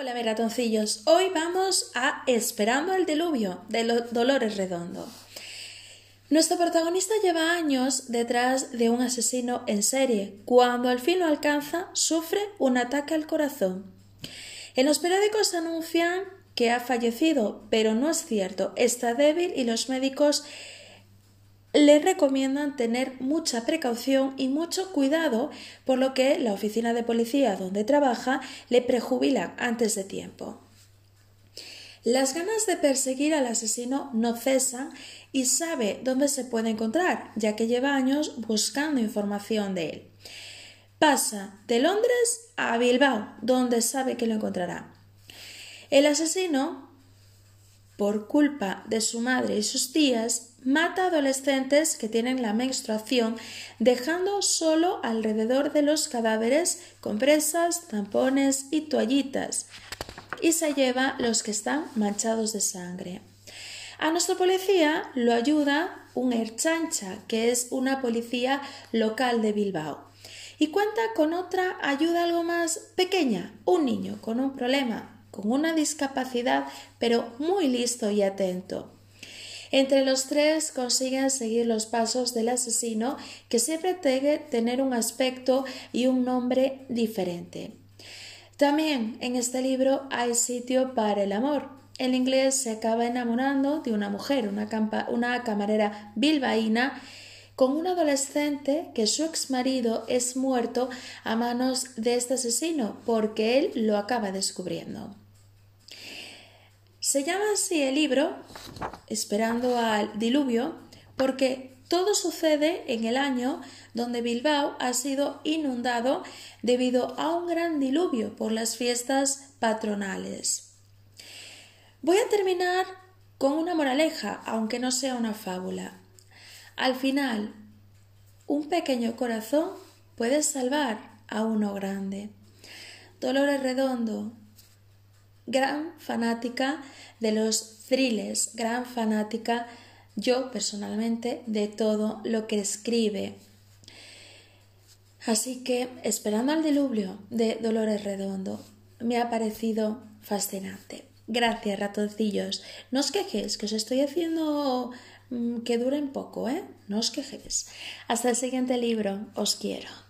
Hola, mis. Hoy vamos a Esperando el diluvio de Dolores Redondo. Nuestro protagonista lleva años detrás de un asesino en serie. Cuando al fin lo alcanza, sufre un ataque al corazón. En los periódicos anuncian que ha fallecido, pero no es cierto. Está débil y los médicos le recomiendan tener mucha precaución y mucho cuidado, por lo que la oficina de policía donde trabaja le prejubila antes de tiempo. Las ganas de perseguir al asesino no cesan y sabe dónde se puede encontrar, ya que lleva años buscando información de él. Pasa de Londres a Bilbao, donde sabe que lo encontrará. El asesino por culpa de su madre y sus tías, mata adolescentes que tienen la menstruación, dejando solo alrededor de los cadáveres compresas, tampones y toallitas, y se lleva los que están manchados de sangre. A nuestra policía lo ayuda un Erchancha, que es una policía local de Bilbao. Y cuenta con otra ayuda algo más pequeña, un niño con un problema con una discapacidad, pero muy listo y atento. Entre los tres consiguen seguir los pasos del asesino que siempre debe tener un aspecto y un nombre diferente. También en este libro hay sitio para el amor. El inglés se acaba enamorando de una mujer, una, una camarera bilbaína, con un adolescente que su ex marido es muerto a manos de este asesino porque él lo acaba descubriendo. Se llama así el libro, Esperando al Diluvio, porque todo sucede en el año donde Bilbao ha sido inundado debido a un gran diluvio por las fiestas patronales. Voy a terminar con una moraleja, aunque no sea una fábula. Al final, un pequeño corazón puede salvar a uno grande. Dolores Redondo, gran fanática de los thrillers, gran fanática yo personalmente de todo lo que escribe. Así que, esperando al diluvio de Dolores Redondo, me ha parecido fascinante. Gracias, ratoncillos. No os quejéis, que os estoy haciendo que duren poco, ¿eh? No os quejéis. Hasta el siguiente libro. Os quiero.